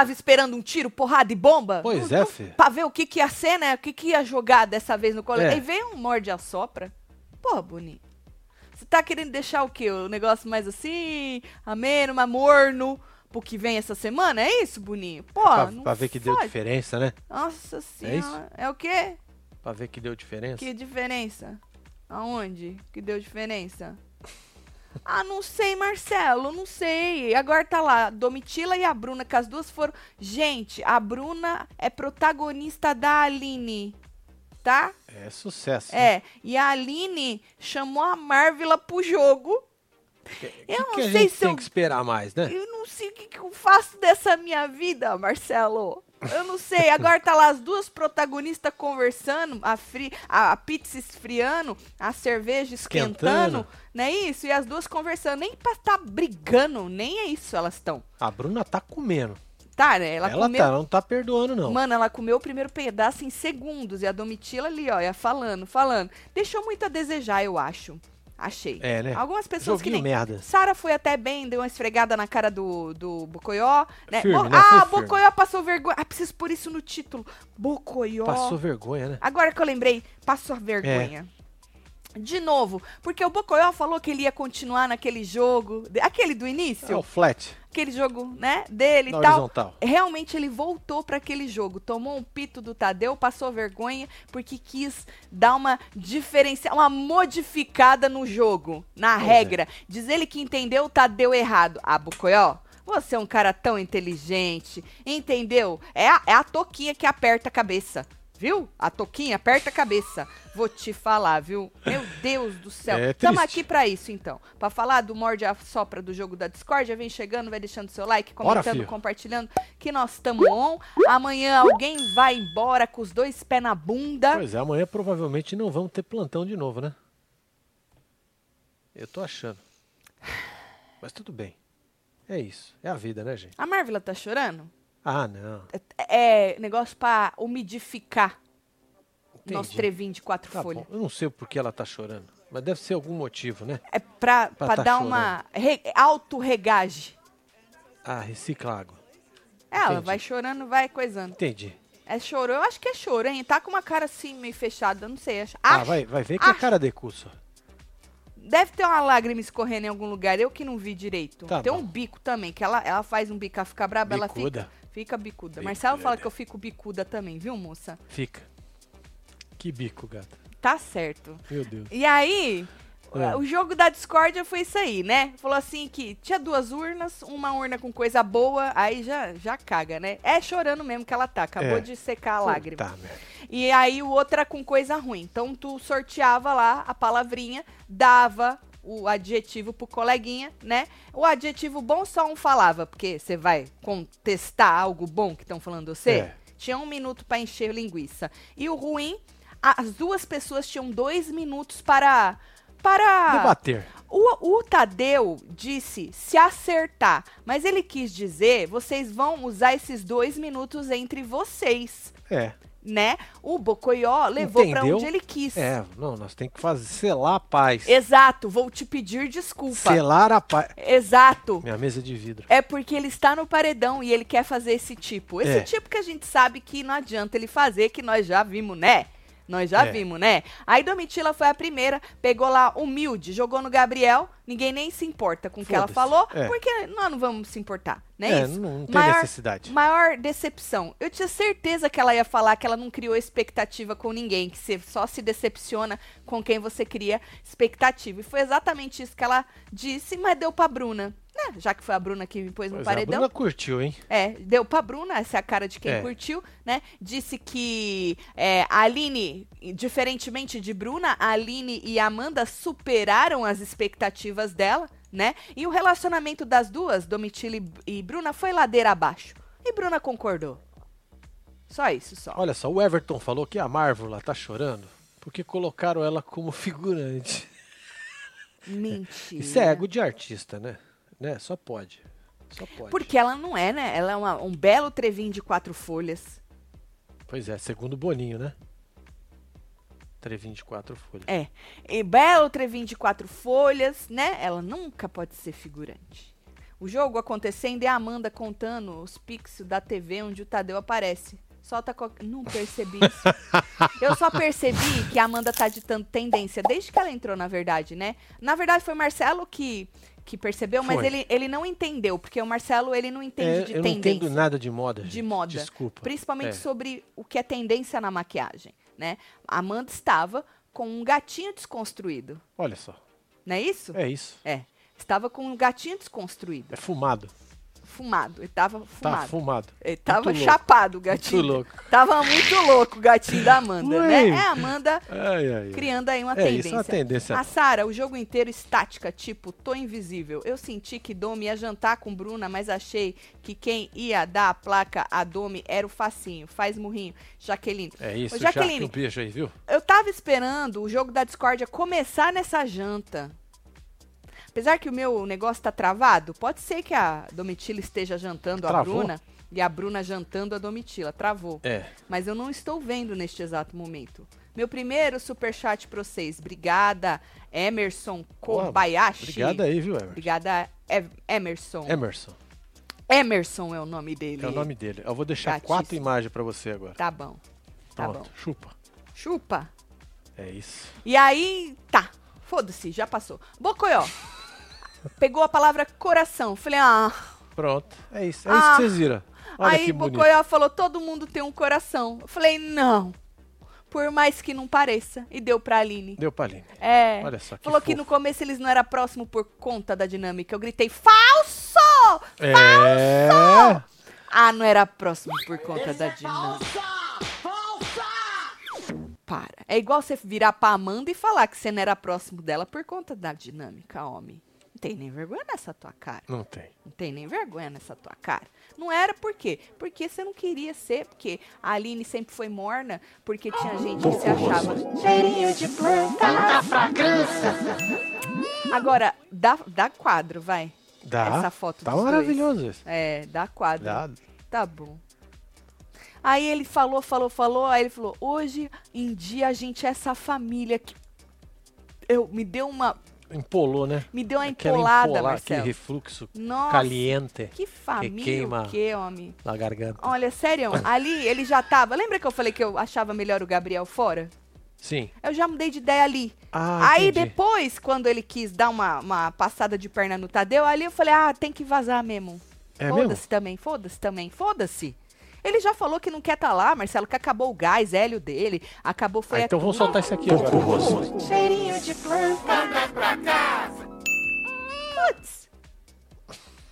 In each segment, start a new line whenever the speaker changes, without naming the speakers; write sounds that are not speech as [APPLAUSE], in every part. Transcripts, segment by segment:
tava esperando um tiro, porrada e bomba?
Pois
Não-
é, filho.
Pra ver o que que ia ser, né? O que que ia jogar dessa vez no colégio.
É.
Aí veio um morde a sopra. Porra, Boninho. Você tá querendo deixar o quê? O negócio mais assim, ameno, mais morno, pro que vem essa semana? É isso, Boninho? Pô,
pra,
não
pra ver que deu diferença, né?
Nossa
isso?
senhora. É o quê?
Pra ver que deu diferença.
Que diferença? Aonde que deu diferença? Ah, não sei, Marcelo, não sei. Agora tá lá, Domitila e a Bruna, que as duas foram. Gente, a Bruna é protagonista da Aline, tá?
É sucesso. né?
É, e a Aline chamou a Marvila pro jogo.
O
eu não
que, que a
sei se
tem
eu-
que esperar mais, né?
Eu não sei o que, que eu faço dessa minha vida, Marcelo. Eu não sei. Agora tá lá as duas protagonistas conversando, a, fri, a, a pizza esfriando, a cerveja esquentando,
Esquentando.
não é isso? E as duas conversando. Nem pra tá brigando, nem é isso elas estão.
A Bruna tá comendo.
Tá, né? Ela,
Ela,
comeu.
tá, não tá perdoando, não.
Mano, ela comeu o primeiro pedaço em segundos. E a Domitila ali, ó, ia falando, falando. Deixou muito a desejar, eu acho. Achei.
É, né?
Algumas pessoas que
Joguinho
nem.
merda.
Sara foi até bem, deu uma esfregada na cara do, do Bocoió. Né?
Firme,
Bo-
né?
Ah,
Foi.
Bocoió passou vergonha. Ah, preciso pôr isso no título. Bocoió.
Passou vergonha, né?
Agora que eu lembrei, passou vergonha. De novo, porque o Bocoió falou que ele ia continuar naquele jogo, aquele do
É
início,
o flat,
aquele jogo, né, dele e tal.
horizontal.
Realmente ele voltou para aquele jogo, tomou um pito do Tadeu, passou vergonha porque quis dar uma diferencial, uma modificada no jogo, na
Pois é.
regra. Diz ele que entendeu o Tadeu errado. Ah, Bucoió, você é um cara tão inteligente, entendeu? É a, é a toquinha que aperta a cabeça. Viu? A toquinha aperta a cabeça. Vou te falar, viu? Meu Deus do céu.
É
Tamo
triste.
aqui pra isso, então. Pra falar do Morde a Sopra do jogo da Discord, vem chegando, vai deixando seu like, comentando, compartilhando, que nós estamos on. Amanhã alguém vai embora com os dois pés na bunda.
Pois é, amanhã provavelmente não vamos ter plantão de novo, né? Eu tô achando. Mas tudo bem. É isso. É a vida, né, gente?
A Marvila tá chorando?
Ah, não.
É, é negócio pra umidificar nosso
Entendi.
trevinho de quatro
Tá
folhas.
bom. Eu não sei o porquê ela tá chorando. Mas deve ser algum motivo, né?
É pra
tá
dar uma re, auto-regage.
Ah, recicla água.
Ela
Entendi.
vai chorando, vai coisando.
Entendi.
É choro? Eu acho que é choro, hein? Tá com uma cara assim meio fechada, não sei. Acho,
Ah, vai, vai ver que é cara de cu só.
Deve ter uma lágrima escorrendo em algum lugar, eu que não vi direito.
Tá
Tem
bom.
um bico também, que ela, ela faz um bico, ela fica braba, ela
Bicuda.
fica, fica bicuda.
Bicuda.
Marcelo fala que eu fico bicuda também, viu, moça?
Fica. Que bico, gata.
Tá certo.
Meu Deus.
E aí,
É.
o jogo da discórdia foi isso aí, né? Falou assim que tinha duas urnas, uma urna com coisa boa, aí já, já caga, né? É chorando mesmo que ela tá, acabou
É.
de secar a lágrima.
Tá, merda.
E aí o outro era com coisa ruim. Então tu sorteava lá a palavrinha, dava o adjetivo pro coleguinha, né? O adjetivo bom só um falava, porque você vai contestar algo bom que estão falando você.
É.
Tinha um minuto pra encher linguiça. E o ruim, as duas pessoas tinham dois minutos para para
Debater.
o, o Tadeu disse se acertar, mas ele quis dizer vocês vão usar esses dois minutos entre vocês,
É.
né? O Bocoió levou pra
Entendeu?
onde ele quis.
É, não, nós temos que fazer selar a paz.
Exato, vou te pedir desculpa.
Selar a paz.
Exato.
Minha mesa de vidro.
É porque ele está no paredão e ele quer fazer esse tipo. Esse
É.
tipo que a gente sabe que não adianta ele fazer, que nós já vimos, né? Nós já
É.
vimos, né? Aí Domitila foi a primeira, pegou lá humilde, jogou no Gabriel, ninguém nem se importa com o que ela falou,
É.
porque nós não vamos se importar, né?
É,
isso?
não, não tem
Maior-
necessidade.
Maior decepção. Eu tinha certeza que ela ia falar que ela não criou expectativa com ninguém, que você só se decepciona com quem você cria expectativa. E foi exatamente isso que ela disse, mas deu pra Bruna. Né? Já que foi a Bruna que me pôs no
Pois é, a
paredão.
Bruna curtiu, hein?
É, deu pra Bruna, essa é a cara de quem
É.
curtiu, né? Disse que é, a Aline, diferentemente de Bruna, a Aline e a Amanda superaram as expectativas dela, né? E o relacionamento das duas, Domitila e- e Bruna, foi ladeira abaixo. E Bruna concordou. Só isso, só.
Olha só, o Everton falou que a Marvel tá chorando porque colocaram ela como [LAUGHS] figurante.
Mentira.
Isso é ego de artista, né? Né? Só pode. Só pode.
Porque ela não é, né? Ela é uma- um belo trevinho de quatro folhas.
Pois é, segundo Boninho, né? Trevinho de quatro folhas.
É. E belo trevinho de quatro folhas, né? Ela nunca pode ser figurante. o jogo acontecendo e a Amanda contando os pixels da TV onde o Tadeu aparece. Solta co... Não percebi isso. [LAUGHS] Eu só percebi que a Amanda tá ditando tendência desde que ela entrou, na verdade, né? Na verdade, foi Marcelo que, que percebeu, mas
Foi.
ele, ele não entendeu, porque o Marcelo ele não entende
É,
de
eu não
tendência.
entendo nada de moda.
De
gente.
moda.
Desculpa.
Principalmente
É.
sobre o que é tendência na maquiagem, né? A Amanda estava com um gatinho desconstruído.
Olha só.
Não é isso?
É isso.
É. Estava com um gatinho desconstruído.
É fumado.
Fumado. Ele tava
Tá
fumado.
fumado.
Ele tava
Muito
chapado, o gatinho.
Muito louco.
Tava muito louco o gatinho da Amanda, né? É a Amanda
Ai, ai,
criando aí uma
É
tendência.
isso, uma tendência.
A Sara, o jogo inteiro estática, tipo, tô invisível. Eu senti que Domi ia jantar com Bruna, mas achei que quem ia dar a placa a Domi era o Facinho. Faz murrinho. Jaqueline.
É isso,
Ô,
já que
Jaqueline,
um beijo aí, viu?
eu tava esperando o jogo da discórdia começar nessa janta. Apesar que o meu negócio tá travado, pode ser que a Domitila esteja jantando a
Travou?
Bruna e a Bruna jantando a Domitila. Travou.
É.
Mas eu não estou vendo neste exato momento. Meu primeiro superchat pra vocês. Obrigada, Emerson Kobayashi.
Obrigado aí, viu, Emerson?
Obrigada, Emerson.
Emerson.
Emerson é o nome dele.
É o nome dele. Eu vou deixar
Gatíssimo.
quatro imagens pra você agora.
Tá bom. Tá
Pronto,
bom.
chupa.
Chupa.
É isso.
E aí, tá. Foda-se, já passou. Bocoió. Pegou a palavra coração. Falei, ah.
Pronto. É isso. É
Ah.
isso que vocês viram. Olha
aí
que.
Bocoió falou, todo mundo tem um coração. Eu falei, não. Por mais que não pareça. E deu pra Aline.
Deu pra Aline.
É.
Olha só que
Falou que
fofo.
no começo eles não eram próximos por conta da dinâmica. Eu gritei, falso!
É.
Ah, não era próximo por conta da dinâmica. Para. É igual você virar pra Amanda e falar que você não era próximo dela por conta da dinâmica, homem. Não tem nem vergonha nessa tua cara.
Não tem.
Não tem nem vergonha nessa tua cara. Não era por quê? Porque você não queria ser, porque a Aline sempre foi morna, porque tinha gente que se achava.
Cheirinho de planta da fragrância.
Agora, dá, dá quadro, vai.
Dá.
Essa foto
Tá
dos dois.
maravilhoso isso.
É, dá quadro.
Dá.
Tá bom. Aí ele falou, falou, falou, aí ele falou: hoje em dia a gente é essa família que. Eu, me deu uma.
Empolou, né?
Me deu uma
Aquela
empolada,
empolar,
Marcelo.
Aquele refluxo
Nossa,
caliente
que família
queima.
o quê, homem?
na garganta.
Olha, sério, [LAUGHS] ali ele já tava. Lembra que eu falei que eu achava melhor o Gabriel fora?
Sim.
Eu já mudei de ideia ali.
Ah,
Aí
entendi.
depois, quando ele quis dar uma, uma passada de perna no Tadeu, ali eu falei, ah, tem que vazar mesmo.
É mesmo?
foda-se também, foda-se também, foda-se. Ele já falou que não quer estar lá, Marcelo, que acabou o gás hélio dele, acabou foi
Ah,
a
então vamos soltar isso aqui agora.
Cheirinho de planta.
Putz,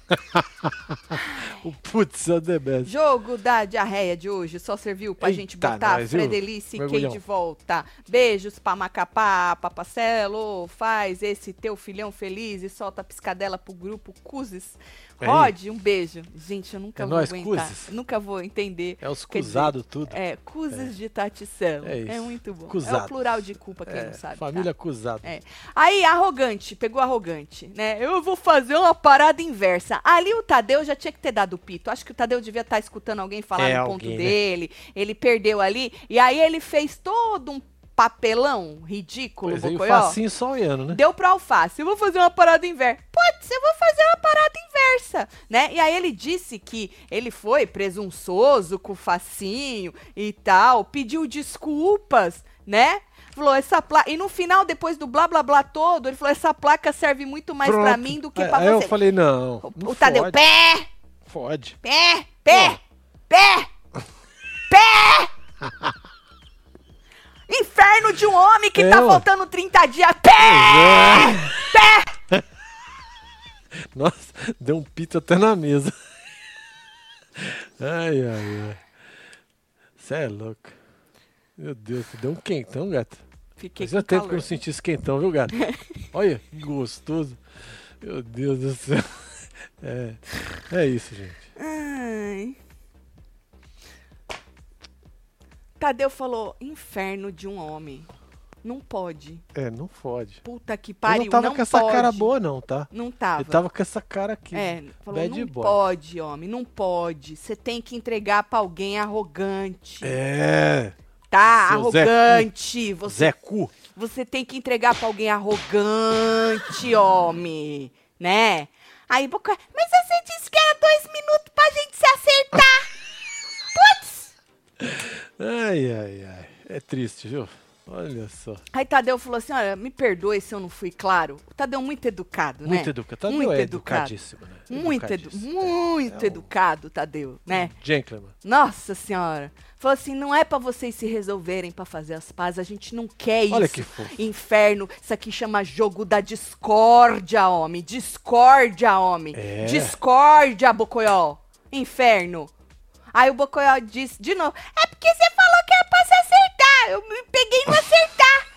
[LAUGHS]
O putz, é o The Best.
jogo da diarreia de hoje só serviu pra gente
Eita,
botar
nós?
Fredelice e Kay de volta. Beijos pra Macapá, Papacelo, faz esse teu filhão feliz e solta a piscadela pro grupo Cuzes. Rod, um beijo. Gente, eu nunca
É
vou
nóis,
aguentar.
Cuzes.
Nunca vou entender.
É os cruzados tudo.
É, Cuzes de Tatição.
É
É,
isso.
muito bom. É
Cusado.
o plural de culpa, quem
É,
não sabe.
família
tá?
acusada.
É. Aí, arrogante, pegou arrogante, né? Eu vou fazer uma parada inversa. Ali o Tadeu já tinha que ter dado o pito. Acho que o Tadeu devia estar escutando alguém falar
É,
no ponto
alguém, né?
dele. Ele perdeu ali. E aí ele fez todo um papelão ridículo,
Pois
Bocoió.
facinho só olhando, né?
Deu pro alface. Eu vou fazer uma parada inversa. Putz, eu vou fazer uma parada inversa, né? E aí ele disse que ele foi presunçoso com o facinho e tal, pediu desculpas, né? Falou, essa placa. E no final, depois do blá blá blá todo, ele falou: essa placa serve muito mais pra
Pronto.
mim do que
Aí-
pra
Aí eu
você.
falei, não.
O,
não
o Tadeu,
fode,
pé,
Fode.
pé, pé, pé, pé. [LAUGHS] Inferno de um homem que
É,
tá
ué.
faltando 30 dias. Pé!
É. [LAUGHS] Nossa, deu um pito até na mesa. [LAUGHS] Ai, ai, ai. Você é louco. Meu Deus, deu um quentão, gato.
Fiquei
Fazia
com
tempo que eu
calor.
não senti esse quentão, viu, gato? [LAUGHS] Olha, que gostoso. Meu Deus do céu. É, é isso, gente.
Ai. Tadeu falou, inferno de um homem. Não pode.
É, não fode.
Puta que
Eu
pariu,
não tava com essa
pode.
cara boa, não, tá?
Não tava.
Ele tava com essa cara aqui.
É, falou,
bad
não
boy.
pode, homem, não pode. Você tem que entregar pra alguém arrogante.
É.
Tá,
seu Zé
arrogante. Você,
Zé Cu.
você tem que entregar pra alguém arrogante, homem, né? Aí Bocoió, mas você disse que era dois minutos pra gente se acertar. [LAUGHS] Putz!
Ai, ai, ai. É triste, viu? Olha só.
Aí Tadeu falou assim, olha, me perdoe se eu não fui claro. O Tadeu muito educado, né?
Muito educado. Tadeu
Muito
é
educado.
educadíssimo, né?
Muito, edu muito
É um-
educado, Tadeu, né?
Gentleman.
Nossa senhora. Falou assim, não é pra vocês se resolverem pra fazer as pazes, a gente não quer isso.
Olha que fofo.
Inferno, isso aqui chama jogo da discórdia, homem. Discórdia, homem.
É.
Discórdia, Bocoió. Inferno. Aí o Bocoió disse de novo, é porque você falou que era pra se acertar. Eu me peguei no acertar.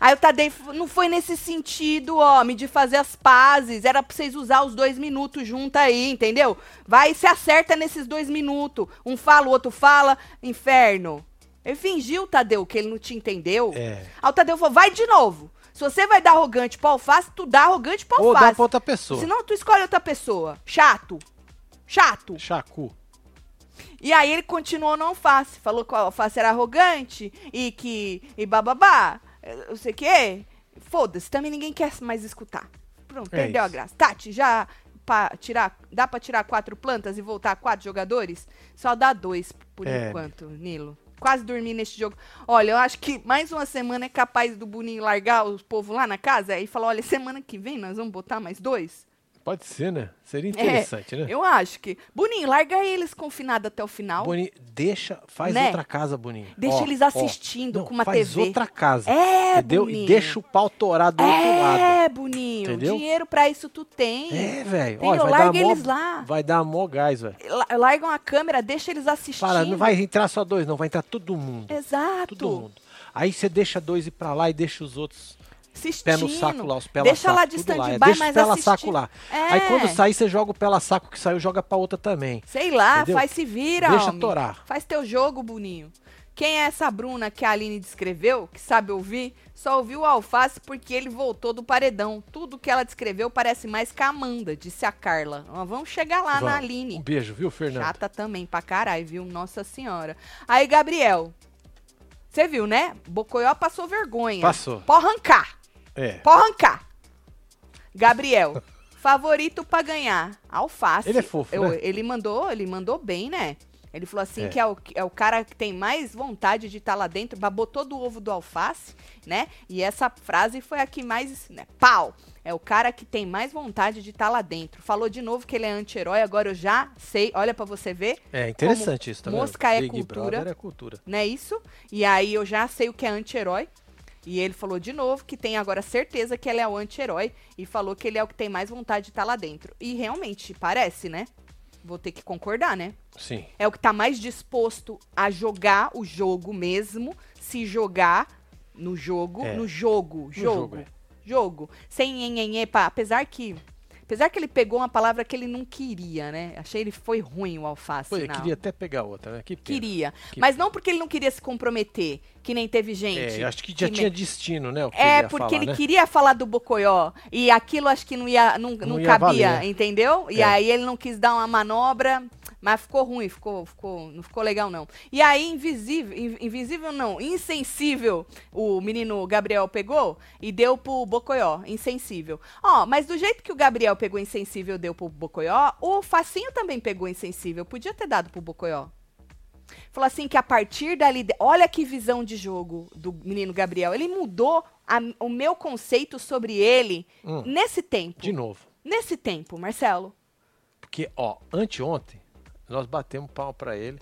Aí o Tadei não foi nesse sentido, homem, de fazer as pazes. Era pra vocês usar os dois minutos junto aí, entendeu? Vai e se acerta nesses dois minutos. Um fala, o outro fala. Inferno. Ele fingiu, Tadeu, que ele não te entendeu.
É.
Aí o Tadeu falou, vai de novo. Se você vai dar arrogante pro alface, tu dá arrogante
Ou
alface.
dá pra outra pessoa.
Senão tu escolhe outra pessoa. Chato. Chato.
Chacu.
E aí ele continuou no alface. Falou que o alface era arrogante e que. e bababá. Não sei o quê. Foda-se, também ninguém quer mais escutar. Pronto,
É
perdeu a
isso.
graça. Tati, já pra tirar, dá pra tirar quatro plantas e voltar a quatro jogadores? Só dá dois por
É.
enquanto, Nilo. Quase dormi neste jogo. Olha, eu acho que mais uma semana é capaz do Boninho largar os povo lá na casa e falar: olha, semana que vem nós vamos botar mais dois.
Pode ser, né? Seria interessante, né?
É, Eu acho que. Boninho, larga eles confinados até o final.
Boninho, deixa, faz
Né?
outra casa, Boninho.
Deixa
Ó,
eles assistindo
Não,
com uma
faz
TV.
outra casa.
É,
entendeu?
Boninho.
E deixa o pau torar do outro lado.
É, Boninho.
Entendeu?
Dinheiro pra isso tu tem.
É, velho.
Larga
dar mó,
eles lá.
Vai dar mó gás, velho.
La- Largam a câmera, deixa eles assistindo.
Fala, não vai entrar só dois, não. Vai entrar todo mundo.
Exato.
Todo mundo. Aí você deixa dois ir pra lá e deixa os outros
Assistindo.
pé no saco lá, os pé
Deixa
saco,
lá de stand-by,
Deixa
mas assistindo.
saco lá.
É.
Aí quando sair, você joga o pé saco que saiu, joga pra outra também.
Sei lá,
Entendeu?
faz se vira,
Deixa
homem.
torar.
Faz teu jogo, Boninho. Quem é essa Bruna que a Aline descreveu, que sabe ouvir, só ouviu o alface porque ele voltou do paredão. Tudo que ela descreveu parece mais que a Amanda, disse a Carla. Ó, Vamos chegar lá na
Vamos.
Aline.
Um beijo, viu, Fernando?
Chata também pra caralho, viu? Nossa senhora. Aí, Gabriel. Você viu, né? Bocoió passou vergonha.
Passou.
Pode arrancar.
É.
Pode arrancar. Gabriel. [LAUGHS] Favorito pra ganhar. Alface.
Ele é fofo,
Eu-
né?
Ele mandou, ele mandou bem, né? Ele falou assim
É.
que é o, é o cara que tem mais vontade de estar lá dentro, babou todo o ovo do alface, né? E essa frase foi a que mais, né? Pau! É o cara que tem mais vontade de estar lá dentro. Falou de novo que ele é anti-herói, agora eu já sei, olha pra você ver,
É interessante isso, tá vendo?
mosca é
Big
cultura.
Brother é cultura.
não é isso? E aí eu já sei o que é anti-herói. E ele falou de novo que tem agora certeza que ele é o anti-herói e falou que ele é o que tem mais vontade de estar lá dentro. E realmente, parece, né? Vou ter que concordar, né?
Sim.
É o que tá mais disposto a jogar o jogo mesmo, se jogar no jogo,
É.
no jogo,
No
jogo,
jogo, é.
jogo, sem nhenhenhê, pá. apesar que apesar que ele pegou uma palavra que ele não queria, né? Achei ele foi ruim o alface,
Foi,
não.
queria até pegar outra, né? Que pena.
Queria.
Que
Mas não porque ele não queria se comprometer, que nem teve gente.
É, acho que já
me-
tinha destino, né? que
É, porque
falar,
ele
né?
queria falar do Bocoió. E aquilo acho que não ia, não, não,
Não ia
cabia,
valer.
entendeu? E
É.
aí ele não quis dar uma manobra, mas ficou ruim, ficou, ficou, não ficou legal, não. E aí, invisível, in- invisível não, insensível, o menino Gabriel pegou e deu pro Bocoió, insensível. Ó, mas do jeito que o Gabriel pegou insensível, deu pro Bocoió, o Facinho também pegou insensível. Podia ter dado pro Bocoió. Falou assim que a partir dali. Olha que visão de jogo do menino Gabriel. Ele mudou a- o meu conceito sobre ele
Hum.
nesse tempo.
De novo.
Nesse tempo, Marcelo.
Porque, ó, anteontem, nós batemos pau pra ele,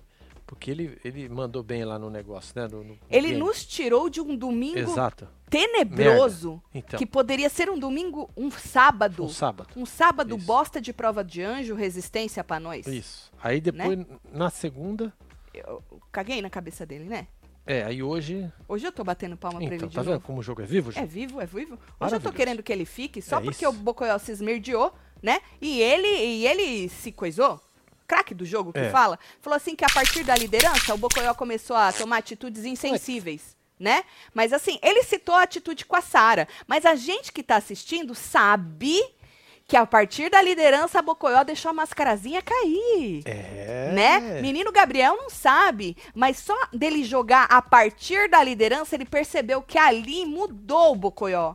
porque ele, ele mandou bem lá no negócio, né? no- no-
Ele
game.
nos tirou de um domingo
Exato.
tenebroso.
Então,
Que poderia ser um domingo, um sábado.
um sábado.
Um sábado
Isso.
bosta de prova de anjo, resistência pra nós.
Isso. Aí depois,
Né?
na segunda,
Eu caguei na cabeça dele, né?
é, aí hoje.
Hoje eu tô batendo palma pra ele
Então,
de
tá
novo.
vendo como o jogo é vivo,
É
Ju?
vivo, é vivo. Hoje eu tô querendo que ele fique só
É
porque
isso.
o Bocoyó se esmerdeou, né? E ele, e ele se coisou. Craque do jogo que
É.
fala. Falou assim que a partir da liderança, o Bocoyó começou a tomar atitudes insensíveis. Né? Mas assim, ele citou a atitude com a Sara. Mas a gente que tá assistindo sabe que a partir da liderança, a Bocoyó deixou a mascarazinha cair
É.
né? Menino Gabriel não sabe, mas só dele jogar a partir da liderança, ele percebeu que ali mudou o Bocoió.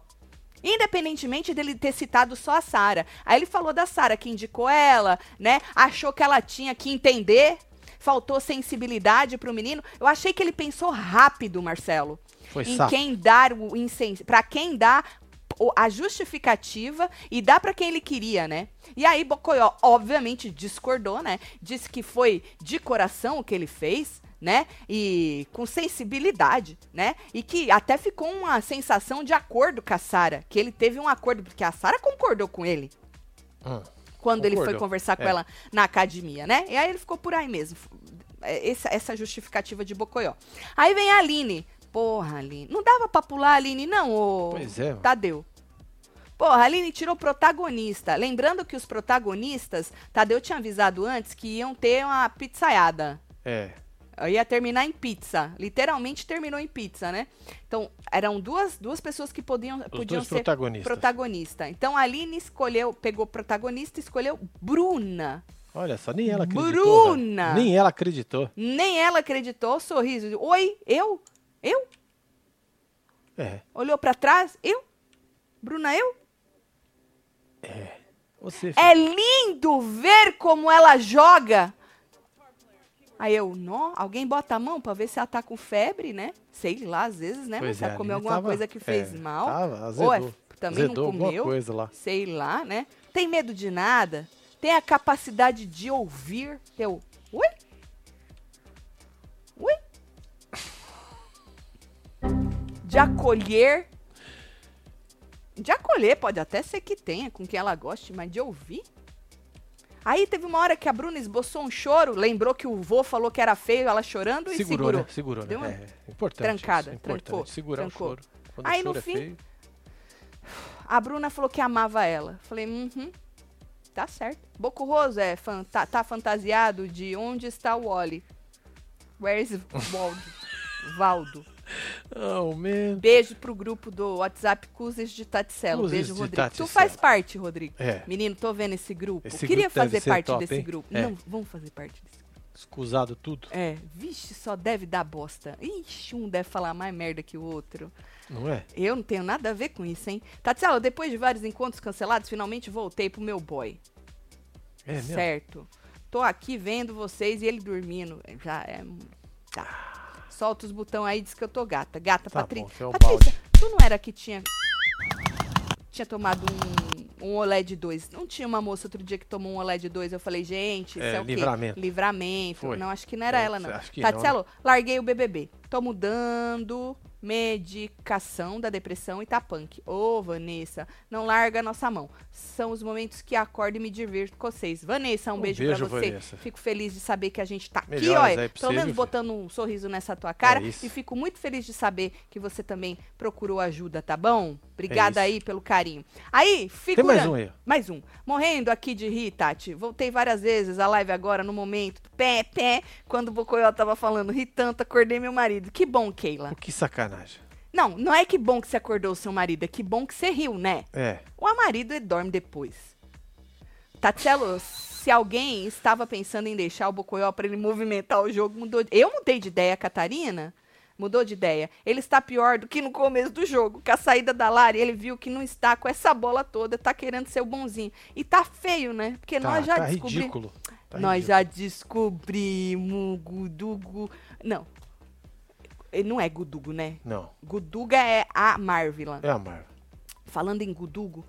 Independentemente dele ter citado só a Sara. Aí ele falou da Sara que indicou ela, né? Achou que ela tinha que entender, faltou sensibilidade pro menino. Eu achei que ele pensou rápido, Marcelo,
Foi
em
safo.
quem dar o incen... para quem dá o- a justificativa e dá pra quem ele queria, né? E aí Bocoió, obviamente, discordou, né? Disse que foi de coração o que ele fez, né? E com sensibilidade, né? E que até ficou uma sensação de acordo com a Sara, que ele teve um acordo porque a Sara concordou com ele
Hum.
quando ele foi
Concordou.
conversar com
É.
ela na academia, né? E aí ele ficou por aí mesmo. Essa, essa justificativa de Bocoió. Aí vem a Aline. Porra, Aline. Não dava pra pular Aline, não, ô.
Pois é.
Tadeu. Porra, a Aline tirou protagonista. Lembrando que os protagonistas, Tadeu tinha avisado antes que iam ter uma pizzaiada.
É.
Ia terminar em pizza. Literalmente terminou em pizza, né? Então, eram duas, duas pessoas que podiam,
Os
podiam ser
protagonistas.
protagonista. Então a Aline escolheu, pegou protagonista e escolheu Bruna.
Olha só, nem ela acreditou.
Bruna!
velho. Nem ela acreditou.
Nem ela acreditou, sorriso. Oi, eu? Eu?
É.
Olhou pra trás? Eu? Bruna, eu?
Você
É lindo ver como ela joga. Aí eu, nó, alguém bota a mão pra ver se ela tá com febre, né? Sei lá, às vezes, né?
Pois
Mas
é,
ela comeu alguma
tava-
coisa que fez
é,
mal.
Tava,
Ou é,
azedou.
também
azedou
não
alguma
comeu.
coisa lá.
Sei lá, né? Tem medo de nada? Tem a capacidade de ouvir? Eu, De acolher? De acolher, pode até ser que tenha, com quem ela goste, mas de ouvir? Aí teve uma hora que a Bruna esboçou um choro, lembrou que o vô falou que era feio, ela chorando e
Segurou,
segurou.
né? Segurou, né?
Deu uma
É, é importante.
trancada,
isso, é importante.
trancou,
Segurar
trancou.
o choro. Quando
Aí,
o
no
choro
fim,
é feio.
A Bruna falou que amava ela. Falei, uhum. Tá certo. Boco Roso é tá, fantasiado de onde está o Wally? Where's Waldo? [LAUGHS] Valdo.
Oh, man.
Beijo pro grupo do WhatsApp Cuzes de Taticelo. Beijo, Rodrigo. Tu
Taticelo.
faz parte, Rodrigo.
É.
Menino, tô vendo esse grupo.
Esse
Queria
grupo
fazer parte
top,
desse
hein?
grupo.
É.
Não, vamos fazer parte desse grupo.
Escusado tudo.
É, vixe, só deve dar bosta. Ixi, um deve falar mais merda que o outro.
Não é?
Eu não tenho nada a ver com isso, hein? Tatiana, depois de vários encontros cancelados, finalmente voltei pro meu boy.
É mesmo?
certo. Tô aqui vendo vocês e ele dormindo. Já é. Tá. Solta os botão aí, diz que eu tô gata. Gata,
Tá
Patrícia.
bom, é
Patrícia,
balde.
tu não era que tinha. Tinha tomado um, um olé de dois. Não tinha uma moça outro dia que tomou um olé de dois. Eu falei, gente, isso
É,
é, o quê?
livramento.
Livramento.
Foi.
Não, acho que não era
É,
ela, não.
acho que não, né?
Tatielo, larguei o BBB. Tô mudando medicação da depressão e tá punk. Ô, Vanessa, não larga a nossa mão. São os momentos que acordo e me divirto com vocês. Vanessa, um,
Um
beijo,
beijo,
pra você.
Vanessa.
Fico feliz de saber que a gente tá aqui, olha.
pra
Pelo menos botando um sorriso nessa tua cara.
É
e fico muito feliz de saber que você também procurou ajuda, tá bom? Obrigada
É
aí pelo carinho. Aí,
Tem
figura...
mais um aí.
Mais um. Morrendo aqui de rir, Tati. Voltei várias vezes a live agora, no momento. Pé, pé. Quando o Bocoyó tava falando, ri tanto, acordei meu marido. Que bom, Keila.
Que sacanagem.
Não, não é que bom que você acordou o seu marido, é que bom que você riu, né?
É.
O marido dorme depois. Tatielo, se alguém estava pensando em deixar o Bocoyó para ele movimentar o jogo, mudou. de- Eu mudei de ideia, Catarina. Mudou de ideia. Ele está pior do que no começo do jogo. Com a saída da Lari, ele viu que não está com essa bola toda, tá querendo ser o bonzinho. E tá feio, né? Porque
Tá,
nós já
tá
descobrimos.
ridículo. Tá
nós
ridículo.
já descobrimos Gudugo. Não. Ele não é Gudugo, né?
Não,
Guduga é a Marvila.
é a Marvel.
Falando em Gudugo,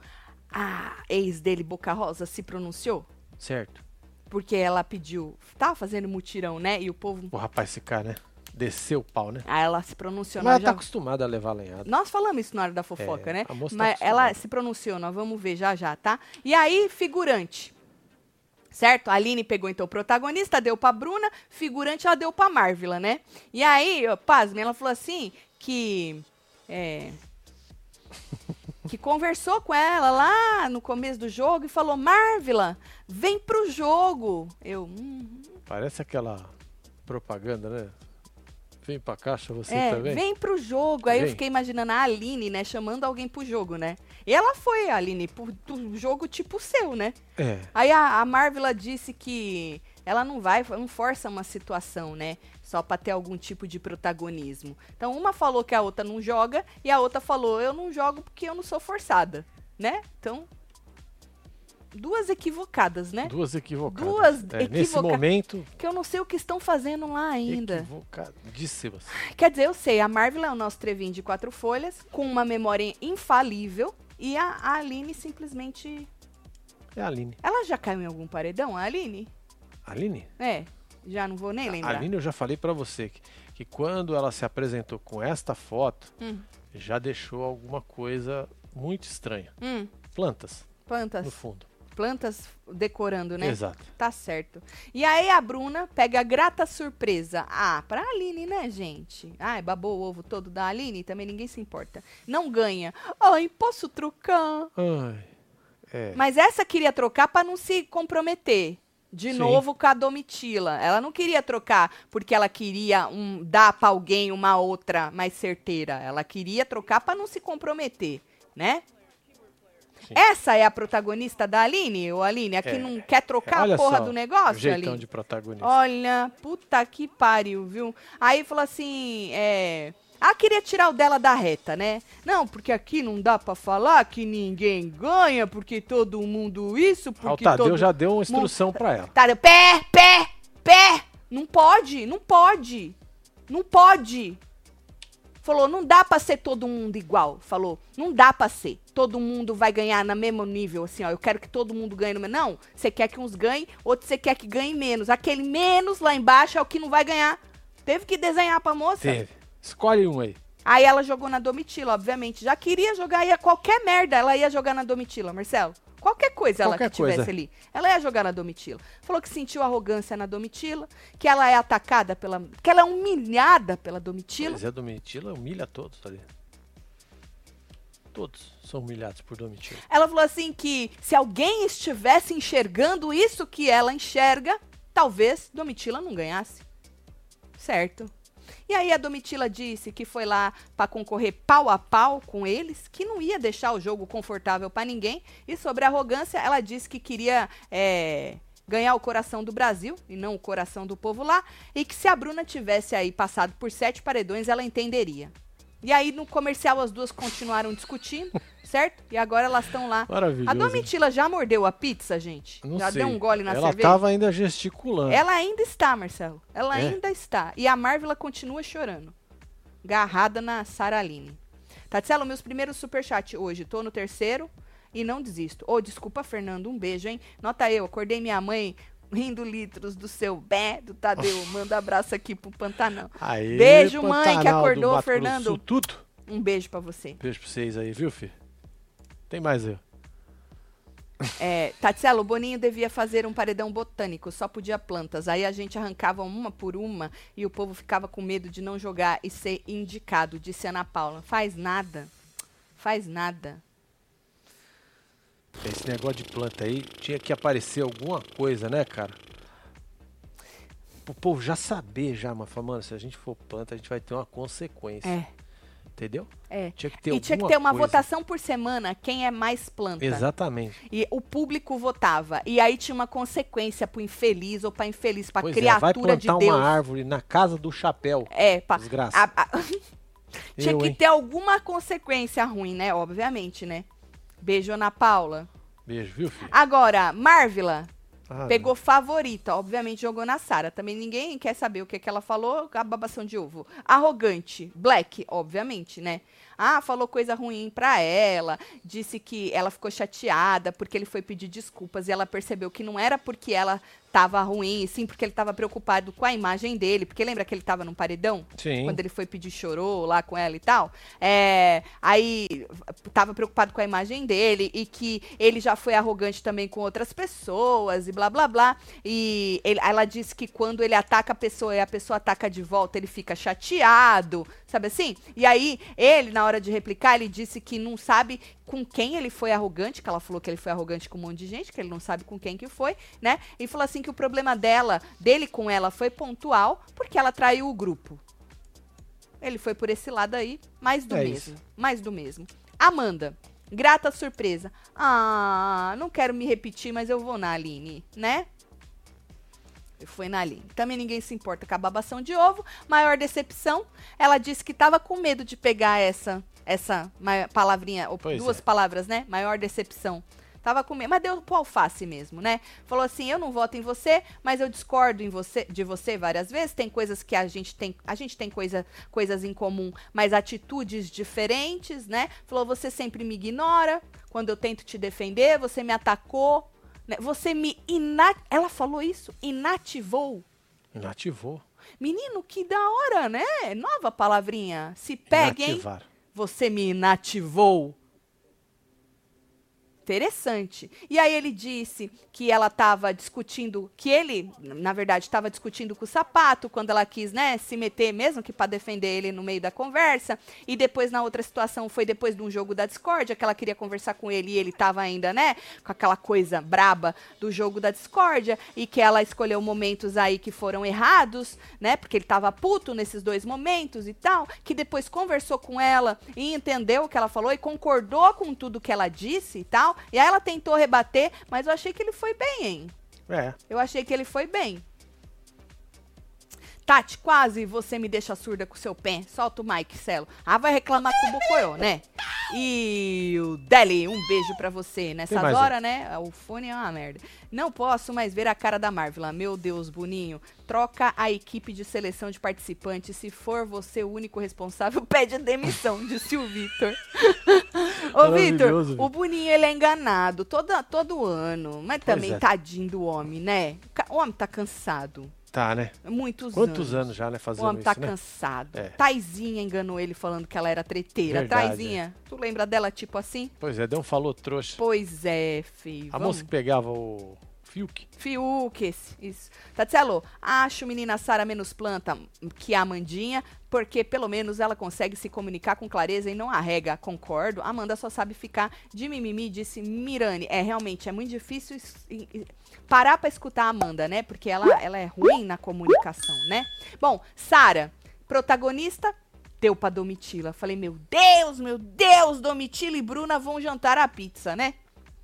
a ex dele, Boca Rosa, se pronunciou?
Certo.
Porque ela pediu. Tava fazendo mutirão, né? E o povo.
O rapaz ficar, né? Desceu o pau, né?
Aí ela se pronunciou.
Mas ela tá
já-
acostumada a levar lenhada.
Nós falamos isso na hora da fofoca,
É,
né?
a moça tá
Mas
acostumada.
ela se pronunciou, nós vamos ver já já, tá? E aí, figurante. Certo? A Aline pegou então o protagonista, deu pra Bruna, figurante ela deu pra Marvila, né? E aí, pasme, ela falou assim que. É. Que conversou com ela lá no começo do jogo e falou: Marvila, vem pro jogo. Eu. "Hum,
Parece aquela propaganda, né? Vem pra caixa você
É,
também.
vem pro jogo. Aí eu
Vem.
fiquei imaginando a Aline, né, chamando alguém pro jogo, né? E ela foi, Aline, pro, pro jogo tipo seu, né?
É.
Aí a, a Marvila disse que ela não vai, não força uma situação, né? Só pra ter algum tipo de protagonismo. Então, uma falou que a outra não joga e a outra falou: eu não jogo porque eu não sou forçada, né? Então, duas equivocadas, né?
Duas equivocadas.
Duas
É, Nesse
equivoca-
momento,
Que eu não sei o que estão fazendo lá ainda.
equivocadíssimas.
Quer dizer, eu sei, a Marvel é o nosso trevinho de quatro folhas, com uma memória infalível, e a, a Aline simplesmente.
É a Aline.
Ela já caiu em algum paredão, a Aline?
Aline?
É, já não vou nem
A
lembrar.
Aline eu já falei pra você que, que quando ela se apresentou com esta foto,
Hum.
já deixou alguma coisa muito estranha.
Hum,
Plantas,
plantas,
no fundo.
Plantas decorando, né?
Exato.
Tá certo. E aí a Bruna pega a grata surpresa. Ah, pra Aline, né, gente? Ai, babou o ovo todo da Aline, também ninguém se importa. Não ganha. Ai, posso trocar?
Ai, é.
Mas essa queria trocar pra não se comprometer. De
Sim.
novo com a Domitila. Ela não queria trocar porque ela queria um, dar pra alguém uma outra mais certeira. Ela queria trocar pra não se comprometer, né?
Sim.
Essa é a protagonista da Aline, ou Aline, a que
É.
não quer trocar a porra
só,
do negócio,
Jeitão
Aline?
de protagonista.
Olha, puta que pariu, viu? Aí falou assim, é... Ah, queria tirar o dela da reta, né? Não, porque aqui não dá pra falar que ninguém ganha, porque todo mundo isso,
Ah, o
porque
Tadeu já deu uma instrução pra ela.
Tadeu, pé, pé, pé! Não pode, não pode, não pode. Falou, não dá pra ser todo mundo igual. Falou, não dá pra ser. Todo mundo vai ganhar no mesmo nível, assim, ó. Eu quero que todo mundo ganhe no mesmo. Não, você quer que uns ganhem, outros você quer que ganhe menos. Aquele menos lá embaixo é o que não vai ganhar. Teve que desenhar pra moça.
Teve. Escolhe um aí.
Aí ela jogou na Domitila, obviamente. Já queria jogar, ia qualquer merda, ela ia jogar na Domitila, Marcelo. Qualquer coisa ela
Qualquer
que tivesse
coisa.
ali. Ela ia jogar na Domitila. Falou que sentiu arrogância na Domitila, que ela é atacada pela. que ela é humilhada pela Domitila.
Mas a Domitila humilha todos ali. Todos são humilhados por Domitila.
Ela falou assim que se alguém estivesse enxergando isso que ela enxerga, talvez Domitila não ganhasse. Certo. E aí a Domitila disse que foi lá pra concorrer pau a pau com eles, que não ia deixar o jogo confortável pra ninguém. E sobre arrogância, ela disse que queria é, ganhar o coração do Brasil e não o coração do povo lá, e que se a Bruna tivesse aí passado por sete paredões, ela entenderia. E aí no comercial as duas continuaram discutindo, [LAUGHS] certo? E agora elas estão lá.
Maravilhoso.
A Domitila já mordeu a pizza, gente?
Não
já
sei.
deu um gole na
Ela
cerveja?
tava ainda gesticulando.
Ela ainda está, Marcelo. Ela
É?
ainda está. E a Marvel continua chorando. Garrada na Saraline. Tatselo, meus primeiros superchat hoje. Tô no terceiro e não desisto. Ô, desculpa, Fernando. Um beijo, hein? Nota eu, acordei minha mãe rindo litros do seu bé, do Tadeu. Manda abraço aqui pro Pantanal.
Aê,
Beijo, mãe, que
Pantanal do
acordou, Fernando.
Sul, tudo.
Um beijo pra você.
Beijo pra vocês aí, viu, filho? Tem mais aí.
É, Tatselo, o Boninho devia fazer um paredão botânico, só podia plantas. Aí a gente arrancava uma por uma e o povo ficava com medo de não jogar e ser indicado, disse Ana Paula. Faz nada. Faz nada.
Esse negócio de planta aí, tinha que aparecer alguma coisa, né, cara? O povo já saber já, mas mano, se a gente for planta, a gente vai ter uma consequência.
É,
Entendeu?
é.
Tinha que ter
E tinha que ter uma
coisa.
votação por semana, quem é mais planta.
Exatamente.
E o público votava. E aí tinha uma consequência pro infeliz ou pra infeliz, pra
Pois é, vai
criatura de
plantar
Deus.
uma árvore na casa do chapéu.
É, pra,
Desgraça.
a- a- [LAUGHS] Tinha
Eu,
que
hein?
ter alguma consequência ruim, né? Obviamente, né? Beijo, Ana Paula.
Beijo, viu, filho?
Agora, Marvila
Ah,
pegou favorita, obviamente jogou na Sara. Também ninguém quer saber o que, que ela falou, a babação de ovo. Arrogante, Black, obviamente, né? Ah, falou coisa ruim pra ela, disse que ela ficou chateada porque ele foi pedir desculpas e ela percebeu que não era porque ela tava ruim, sim porque ele tava preocupado com a imagem dele. Porque lembra que ele tava num paredão?
Sim.
quando ele foi pedir chorou lá com ela e tal. É, aí tava preocupado com a imagem dele e que ele já foi arrogante também com outras pessoas e blá blá blá. E ele- ela disse que quando ele ataca a pessoa e a pessoa ataca de volta, ele fica chateado, sabe assim? E aí ele, na hora de replicar, ele disse que não sabe com quem ele foi arrogante, que ela falou que ele foi arrogante com um monte de gente, que ele não sabe com quem que foi, né? E falou assim que o problema dela, dele com ela foi pontual, porque ela traiu o grupo. Ele foi por esse lado aí, mais do
É
mesmo. Mais do mesmo. Amanda, grata surpresa. Ah, não quero me repetir, mas eu vou na Aline, né? Foi na Aline. Também ninguém se importa com a babação de ovo. Maior decepção, ela disse que tava com medo de pegar essa essa palavrinha, ou
Pois
duas
é.
palavras, né? Maior decepção. Tava com medo, mas deu pro alface mesmo, né? Falou assim: "Eu não voto em você, mas eu discordo em você, de você várias vezes. Tem coisas que a gente tem, a gente tem coisa, coisas em comum, mas atitudes diferentes, né? Falou: "Você sempre me ignora quando eu tento te defender, você me atacou, né? Você me ina Ela falou isso, inativou.
Inativou.
Menino, que da hora, né? Nova palavrinha. Se pegue, hein?
Inativar.
Você me inativou. Interessante. E aí ele disse que ela estava discutindo, que ele, na verdade, estava discutindo com o sapato quando ela quis, né, se meter mesmo que para defender ele no meio da conversa. E depois na outra situação foi depois de um jogo da discórdia que ela queria conversar com ele e ele estava ainda, né, com aquela coisa braba do jogo da discórdia e que ela escolheu momentos aí que foram errados, né, porque ele estava puto nesses dois momentos e tal, que depois conversou com ela e entendeu o que ela falou e concordou com tudo que ela disse e tal. E aí ela tentou rebater, mas eu achei que ele foi bem, hein?
É.
Eu achei que ele foi bem. Tati, quase você me deixa surda com seu pé. Solta o Mike, Celo. Ah, vai reclamar com o Bocoyó, né? E o Deli, um beijo pra você. Nessa hora, né? O fone é uma merda. Não posso mais ver a cara da Marvel. Meu Deus, Boninho. Troca a equipe de seleção de participantes. Se for você o único responsável, [LAUGHS] pede demissão, disse o Vitor. Ô, Vitor, o. Boninho, ele é enganado todo, todo ano. Mas também,
é.
tadinho do homem, né? O homem tá cansado.
Tá, né?
Muitos
Quantos
anos.
anos já, né,
O
fazendo
homem tá
isso, né?
cansado.
É.
Taizinha enganou ele falando que ela era treteira.
Verdade,
Taizinha, tu lembra dela tipo assim?
Pois é, deu um falou trouxa.
Pois é, filho.
A
Vamos.
moça que pegava o Fiuk.
Fiuk, esse, isso. Tatselo, acho menina Sara menos planta que a Amandinha, porque pelo menos ela consegue se comunicar com clareza e não arrega. Concordo. Amanda só sabe ficar de mimimi, disse Mirane. É, realmente, é muito difícil parar pra escutar a Amanda, né? Porque ela, ela é ruim na comunicação, né? Bom, Sara, protagonista, deu pra Domitila. Falei, meu Deus, meu Deus, Domitila e Bruna vão jantar a pizza, né?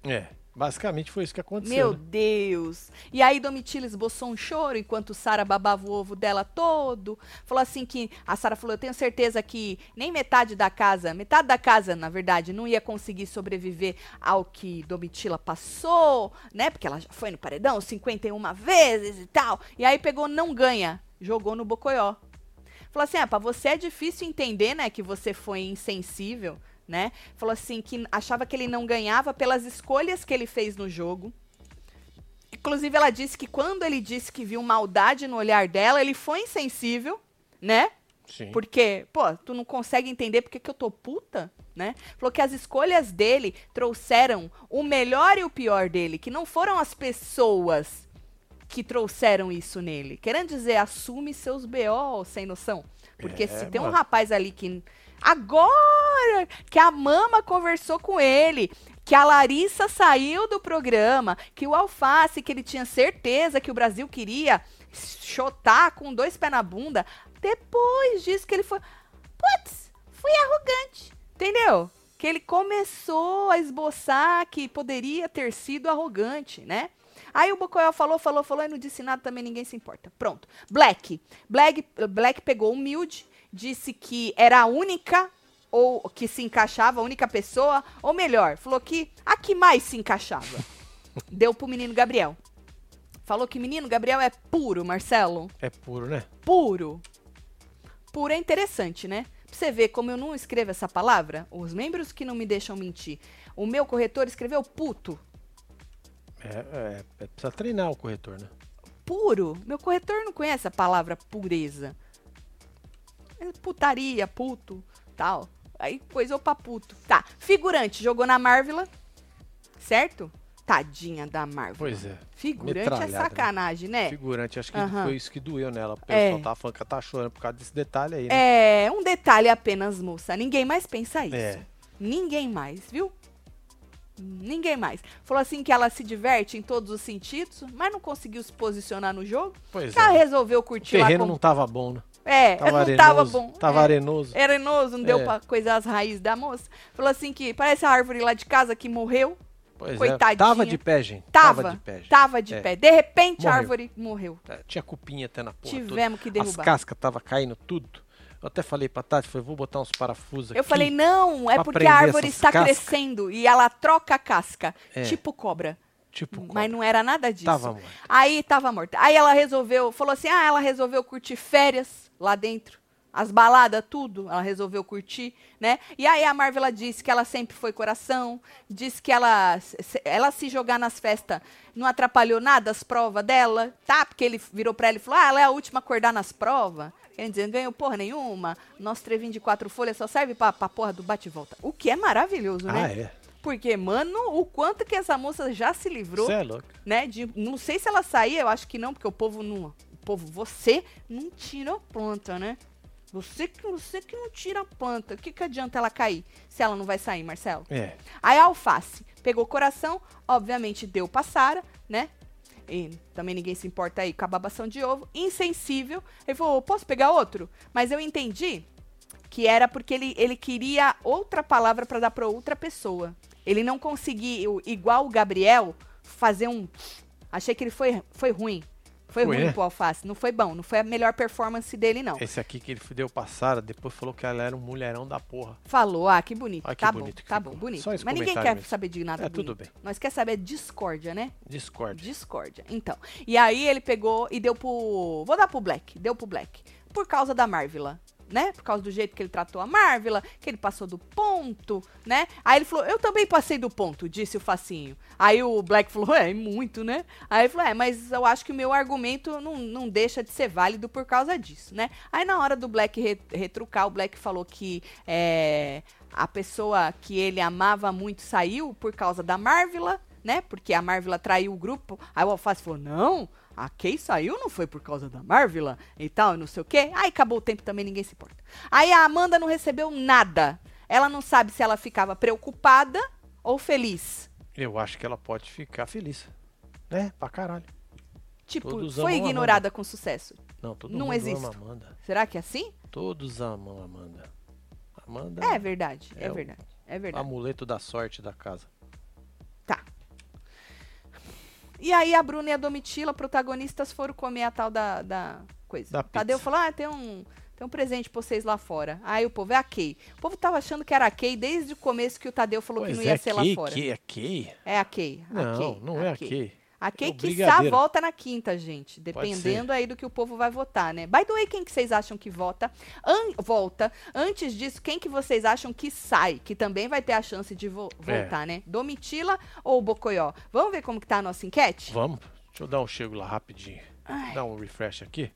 É, basicamente foi isso que aconteceu.
Meu
né?
Deus. E aí Domitila esboçou um choro enquanto Sara babava o ovo dela todo. Falou assim que a Sara falou: "Eu tenho certeza que nem metade da casa, metade da casa, na verdade, não ia conseguir sobreviver ao que Domitila passou, né? Porque ela já foi no paredão 51 vezes e tal. E aí pegou não ganha, jogou no Bocoió. Falou assim: "Ah, pra você é difícil entender, né, que você foi insensível." Né? Falou assim que achava que ele não ganhava pelas escolhas que ele fez no jogo. Inclusive, ela disse que quando ele disse que viu maldade no olhar dela, ele foi insensível, né?
Sim.
Porque, pô, tu não consegue entender porque que eu tô puta, né? Falou que as escolhas dele trouxeram o melhor e o pior dele, que não foram as pessoas que trouxeram isso nele. Querendo dizer, assume seus BO sem noção. Porque
É,
se tem um rapaz ali que. Agora que a mama conversou com ele, que a Larissa saiu do programa, que o Alface, que ele tinha certeza que o Brasil queria chotar com dois pés na bunda, depois disso que ele foi. Putz, fui arrogante. Entendeu? Que ele começou a esboçar que poderia ter sido arrogante, né? Aí o Bocoel falou, falou, falou e não disse nada, também ninguém se importa. Pronto. Black. Black, Black pegou humilde, disse que era a única ou que se encaixava, a única pessoa, ou melhor, falou que a que mais se encaixava. [LAUGHS] Deu pro menino Gabriel. Falou que menino Gabriel é puro, Marcelo.
É puro, né?
Puro. Puro é interessante, né? Pra você ver como eu não escrevo essa palavra, os membros que não me deixam mentir. O meu corretor escreveu puto.
É, é, é, precisa treinar o corretor, né?
Puro. Meu corretor não conhece a palavra pureza. É putaria, puto, tal. Aí coisou pra puto. Tá. Figurante, jogou na Marvel. Certo? Tadinha da Marvel.
Pois é.
Figurante é
né?
sacanagem, né?
Figurante, acho que
Aham.
foi isso que doeu nela. O
É.
pessoal tava falando que tá chorando por causa desse detalhe aí, né?
É, um detalhe apenas, moça. Ninguém mais pensa isso.
É.
Ninguém mais, viu? Ninguém mais. Falou assim que ela se diverte em todos os sentidos, mas não conseguiu se posicionar no jogo.
Pois
Ela
é.
resolveu
O
curtir lá
terreno
com...
não tava bom, né?
É,
Tava
não
arenoso.
tava bom.
Tava
é.
arenoso.
Arenoso, não deu
É.
pra coisar as raízes da moça. Falou assim que parece a árvore lá de casa que morreu,
Pois
Coitadinha.
é. Tava de pé, gente.
Tava,
de pé. gente.
tava de
É.
pé. De repente, a
Morreu.
árvore morreu.
É, Tinha cupinha até na porra toda.
Tivemos que
As
derrubar.
cascas tava caindo tudo. Eu até falei pra Tati, falei, vou botar uns parafusos aqui.
Eu falei, não, é porque a árvore está
cascas.
crescendo e ela troca a casca,
É.
tipo cobra.
Tipo,
Mas
cobra.
não era nada disso.
Tava morta.
Aí tava morta. Aí ela resolveu, falou assim: ah, ela resolveu curtir férias lá dentro. As baladas, tudo, ela resolveu curtir, né? E aí a Marvel disse que ela sempre foi coração, disse que ela, se- ela se jogar nas festas não atrapalhou nada as provas dela, tá? Porque ele virou pra ela e falou: ah, ela é a última a acordar nas provas. Quer dizer, não ganhou porra nenhuma. Nosso trevinho de quatro folhas só serve pra, pra porra do bate e volta. O que é maravilhoso, né?
Ah, é?
Porque, mano, o quanto que essa moça já se livrou
Você é louco.
né? De, não sei se ela saía, eu acho que não, porque o povo não. Povo, você não tira a planta, né? Você que, você que não tira a planta. O que, que adianta ela cair se ela não vai sair, Marcelo?
É.
Aí a alface pegou o coração, obviamente deu pra Sara, né? E também ninguém se importa aí com a babação de ovo. Insensível. Ele falou: posso pegar outro? Mas eu entendi que era porque ele, ele queria outra palavra pra dar pra outra pessoa. Ele não conseguiu, igual o Gabriel, fazer um. Achei que ele foi, foi ruim. Foi,
Foi,
ruim pro alface. Não foi bom. Não foi a melhor performance dele, não.
Esse aqui que ele deu passada, depois falou que ela era um mulherão da porra.
Falou, ah, que bonito.
Ah, que
tá
bonito
bom, tá
ficou.
bom, bonito. Mas ninguém quer
mesmo.
saber de nada
É, tudo
bonito.
bem.
Nós quer saber discórdia, né?
Discord.
Discórdia. Então. E aí ele pegou e deu pro. Vou dar pro Black. Deu pro Black. Por causa da Marvila. Né? Por causa do jeito que ele tratou a Marvila, que ele passou do ponto, né? Aí ele falou, eu também passei do ponto, disse o Facinho. Aí o Black falou, é, muito, né? Aí ele falou, é, mas eu acho que o meu argumento não, não deixa de ser válido por causa disso, né? Aí na hora do Black re- retrucar, o Black falou que é, a pessoa que ele amava muito saiu por causa da Marvila, né? Porque a Marvila traiu o grupo. Aí o Alface falou: não, a Kay saiu não foi por causa da Marvila e tal, não sei o quê. Aí acabou o tempo também, ninguém se importa. Aí a Amanda não recebeu nada. Ela não sabe se ela ficava preocupada ou feliz.
Eu acho que ela pode ficar feliz. Né? Pra caralho.
Tipo,
Todos
foi ignorada com sucesso.
Não, todo
Não
mundo ama Amanda.
Será que é assim?
Todos amam Amanda. Amanda
É verdade, é,
É o-
verdade. É
o
verdade.
amuleto da sorte da casa.
E aí a Bruna e a Domitila, protagonistas, foram comer a tal da, da coisa.
Da
O Tadeu
pizza.
falou: ah, tem um, tem um presente pra vocês lá fora. Aí o povo é a Kay. O povo tava achando que era a Kay desde o começo que o Tadeu falou que
Pois
não ia
é,
ser lá
Kay,
fora.
Kay, é Kay?
É a Kay. a
Não,
Kay,
não é a Kay.
A Kay
É o
que
brigadeiro.
volta na quinta, gente. Dependendo aí do que o povo vai votar, né? By the way, quem que vocês acham que vota? An- volta. Antes disso, quem que vocês acham que sai? Que também vai ter a chance de vo-
É.
voltar, né? Domitila ou Bocoió? Vamos ver como que tá a nossa enquete?
Vamos? Deixa eu dar um chego lá rapidinho. Dar um refresh aqui.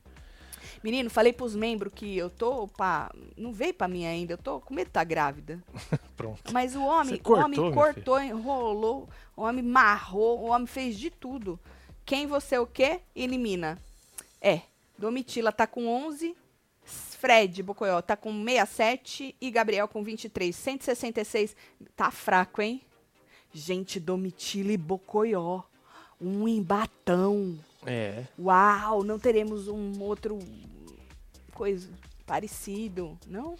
Menino, falei pros membros que eu tô pra... Não veio pra mim ainda, eu tô com medo de tá grávida. [LAUGHS]
Pronto.
Mas o homem,
Você cortou,
o homem cortou, enrolou, o homem marrou, o homem fez de tudo. Quem você o quê? Elimina. É, Domitila tá com 11, Fred Bocoió tá com 67 e Gabriel com 23. 166. Tá fraco, hein? Gente, Domitila e Bocoió. Um embatão.
É.
Uau, não teremos um outro coisa parecido, não?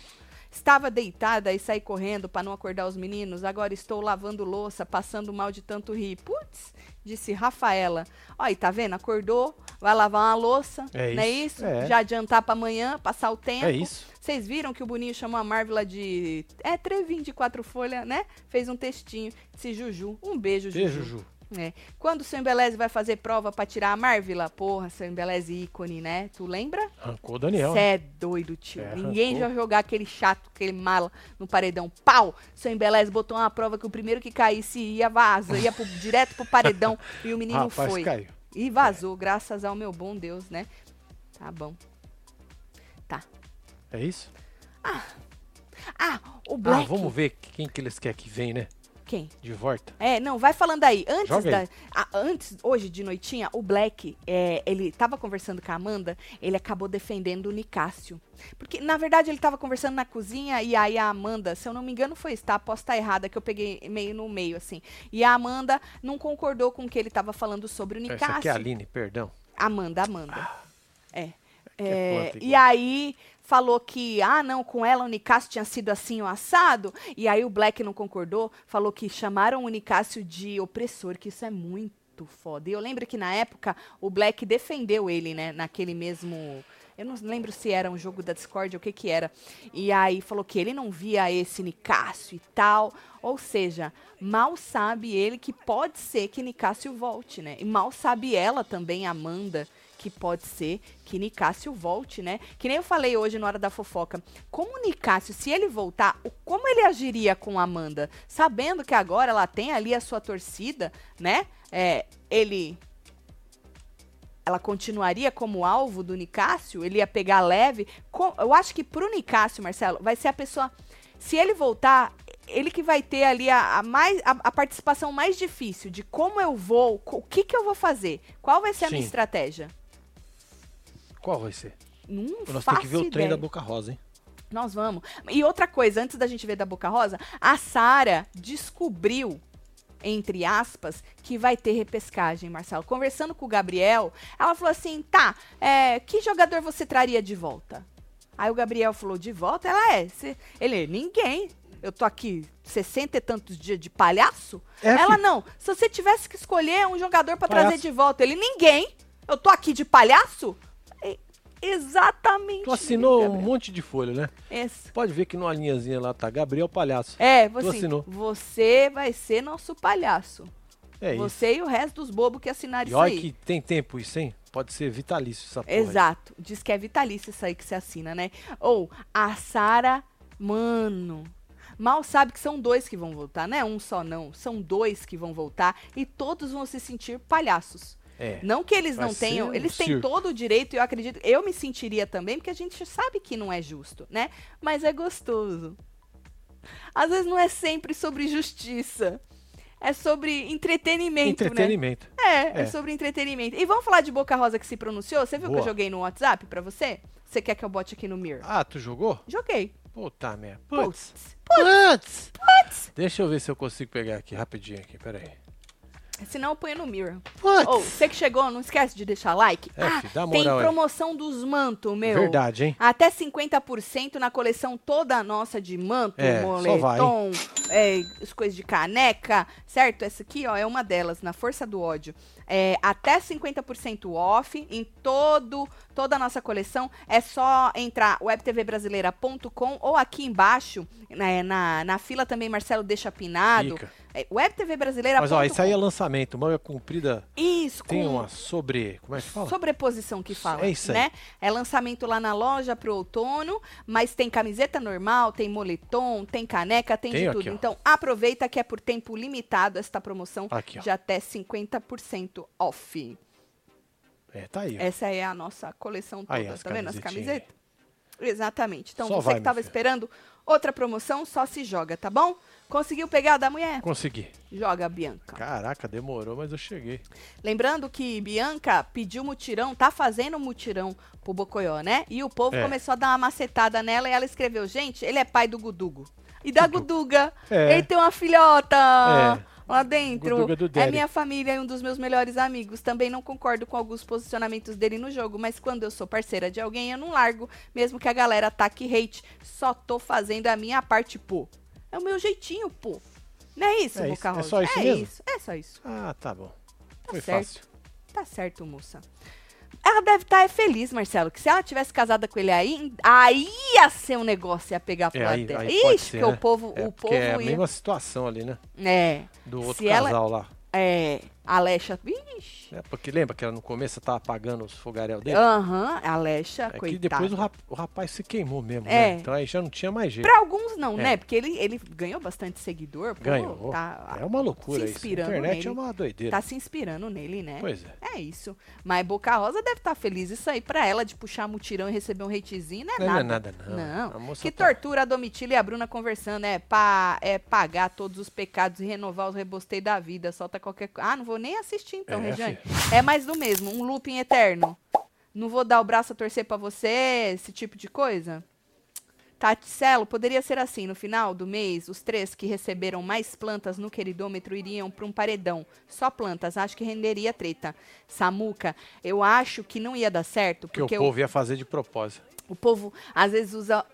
Estava deitada e saí correndo para não acordar os meninos. Agora estou lavando louça, passando mal de tanto rir. Putz, disse Rafaela. Olha, tá vendo? Acordou, vai lavar uma louça,
É
não é
isso,
isso?
é.
Já adiantar para amanhã, passar o tempo.
É isso.
Vocês viram que o Boninho chamou a Marvila de. É, trevinho de quatro folhas, né? Fez um textinho. Disse Juju. Um beijo, Juju.
Beijo, Ju.
É. Quando o seu Embeleze vai fazer prova pra tirar a Marvila? Porra, seu Embeleze ícone, né? Tu lembra?
Arrancou o Daniel.
Cê
né?
é doido, tio.
É,
Ninguém já jogar aquele chato, aquele mala no paredão. Pau! Seu Embeleze botou uma prova que o primeiro que caísse ia vaza, ia pro- [LAUGHS] direto pro paredão e o menino
Rapaz,
foi.
caiu.
E vazou, graças ao meu bom Deus, né? Tá bom. Tá.
É isso?
Ah, o Black.
Ah, vamos ver quem que eles querem que vem, né?
Quem?
De volta.
É, não, vai falando aí. Antes, da, a- antes hoje de noitinha, o Black, é, ele tava conversando com a Amanda, ele acabou defendendo o Nicásio. Porque, na verdade, ele tava conversando na cozinha e aí a Amanda, se eu não me engano, foi isso, tá? Estar errada, que eu peguei meio no meio, assim. E a Amanda não concordou com o que ele tava falando sobre o
Essa
Nicásio.
aqui é a Aline, perdão.
Amanda, Amanda. É.
é
É,
planta
e aí falou que, ah, não, com ela o Nicásio tinha sido assim o assado, e aí o Black não concordou, falou que chamaram o Nicásio de opressor, que isso é muito foda. E eu lembro que na época o Black defendeu ele, né, naquele mesmo eu não lembro se era um jogo da Discord ou o que que era. E aí falou que ele não via esse Nicásio e tal. Ou seja, mal sabe ele que pode ser que Nicásio volte, né? E mal sabe ela também, Amanda, que pode ser que Nicásio volte, né? Que nem eu falei hoje na hora da fofoca. Como Nicásio, se ele voltar, como ele agiria com a Amanda? Sabendo que agora ela tem ali a sua torcida, né? É, ele ela continuaria como alvo do Nicásio? Ele ia pegar leve? Eu acho que pro Nicásio, Marcelo, vai ser a pessoa. Se ele voltar, ele que vai ter ali a, a mais, a, a participação mais difícil de como eu vou, o que, que eu vou fazer, qual vai ser a minha estratégia.
Qual vai ser?
Não
Nós temos que ver o trem
ideia.
da Boca Rosa, hein?
Nós vamos. E outra coisa, antes da gente ver da Boca Rosa, a Sara descobriu, entre aspas, que vai ter repescagem, Marcelo. Conversando com o Gabriel, ela falou assim: tá, é, que jogador você traria de volta? Aí o Gabriel falou: de volta? Ela é. cê- ele, ninguém. Eu tô aqui 60 e tantos dias de palhaço?
É,
ela
filho.
não. Se você tivesse que escolher um jogador pra
Palhaço.
trazer de volta, ele, ninguém. Eu tô aqui de palhaço? Exatamente.
Tu assinou um monte de folha, né?
Esse.
Pode ver que numa linhazinha lá tá Gabriel Palhaço.
É,
Tu
você,
assinou.
você vai ser nosso palhaço.
É isso.
você e o resto dos bobos que assinaram
E
isso
olha
aí.
que tem tempo isso, hein? Pode ser vitalício essa porra. aí.
Exato. Diz que é vitalício isso aí que você assina, né? Ou a Sara, mano. Mal sabe que são dois que vão voltar, não é um só não. São dois que vão voltar e todos vão se sentir palhaços.
É.
Não que eles
Vai
não tenham,
um
eles têm
circo.
todo o direito, e eu acredito, eu me sentiria também, porque a gente sabe que não é justo, né? Mas é gostoso. Às vezes não é sempre sobre justiça. É sobre entretenimento,
Entretenimento.
né? É, é,
É.
sobre entretenimento. E vamos falar de Boca Rosa que se pronunciou? Você viu que
Boa.
eu joguei no WhatsApp pra você? Você quer que eu bote aqui no Mirror?
Ah, tu jogou?
Joguei.
Puta merda.
Putz.
Putz. Putz. Deixa eu ver se eu consigo pegar aqui rapidinho aqui, peraí.
Senão eu ponho no Mirror. Ou, você que chegou, não esquece de deixar like.
É,
ah,
filho,
tem
aí.
promoção dos mantos, meu.
Verdade, hein?
Até 50% na coleção toda nossa de manto,
É,
moletom, é, as coisas de caneca, certo? Essa aqui, ó, é uma delas, na Força do Ódio. É, até 50% off em todo, toda a nossa coleção. É só entrar webtvbrasileira.com ou aqui embaixo, né, na, na fila também, Marcelo deixa pinado.
Fica.
É, webtvbrasileira.com.
Mas ó, isso aí é lançamento. Manga comprida
Isso,
tem
com
uma sobre. Como é que fala?
sobreposição que fala,
É isso aí.
né? É lançamento lá na loja pro outono, mas tem camiseta normal, tem moletom, tem caneca, tem, de
aqui,
tudo.
ó.
Então aproveita que é por tempo limitado esta promoção
Aqui,
de até 50% off.
É, tá aí. ó.
Essa é a nossa coleção toda,
Aí,
tá vendo as camisetas? Exatamente. Então
Só
você
vai,
que
meu
tava
filho.
esperando outra promoção, só se joga, tá bom? Conseguiu pegar a da mulher?
Consegui.
Joga, Bianca.
Caraca, demorou, mas eu cheguei.
Lembrando que Bianca pediu mutirão, tá fazendo mutirão pro Bocoió, né? E o povo
É.
começou a dar uma macetada nela e ela escreveu: gente, ele é pai do Gudugo. E da Guduga.
É.
Ele tem uma filhota
É.
lá dentro. É minha família e um dos meus melhores amigos. Também não concordo com alguns posicionamentos dele no jogo, mas quando eu sou parceira de alguém, eu não largo, mesmo que a galera ataque hate. Só tô fazendo a minha parte, pô. É o meu jeitinho, pô. Não é isso,
É
Boca
isso? É só isso
é
mesmo?
isso, é só isso.
Ah, tá bom. Foi
certo.
fácil.
Tá certo, moça. Ela deve estar feliz, Marcelo, que se ela tivesse casada com ele aí, aí ia ser um negócio, ia pegar pro
É, aí,
dela.
aí
Ixi,
ser,
que
né?
o povo,
É,
o
porque
povo
é a
ia...
mesma situação ali, né?
É,
Do outro
Se ela-
casal lá.
é, a Alexa, ixi,
É, porque lembra que ela no começo tava apagando os fogaréus dele?
aham, a Alexa,
é que depois o, rap- o rapaz se queimou mesmo,
É.
né? Então aí já não tinha mais jeito.
Pra alguns não,
É.
né? Porque ele, ele ganhou bastante seguidor.
Ganhou.
Tá,
é uma loucura
se
isso. A
inspirando
internet
nele.
é uma doideira.
Tá se inspirando nele, né?
Pois é.
É isso. Mas Boca Rosa deve estar feliz. Isso aí pra ela de puxar mutirão e receber um hatezinho não é
Não,
nada.
não é nada, não.
Não. Que
tá-
tortura a Domitila e a Bruna conversando. É, pa, é pagar todos os pecados e renovar os rebosteios da vida. Solta qualquer coisa. Ah, não vou nem assistir então,
É,
Regiane. É mais do mesmo. Um looping eterno. Não vou dar o braço a torcer pra você, esse tipo de coisa. Taticelo, poderia ser assim, no final do mês, os três que receberam mais plantas no queridômetro iriam para um paredão. Só plantas, acho que renderia treta. Samuca, eu acho que não ia dar certo,
Que
porque
o povo ia fazer de propósito.
o povo às vezes usa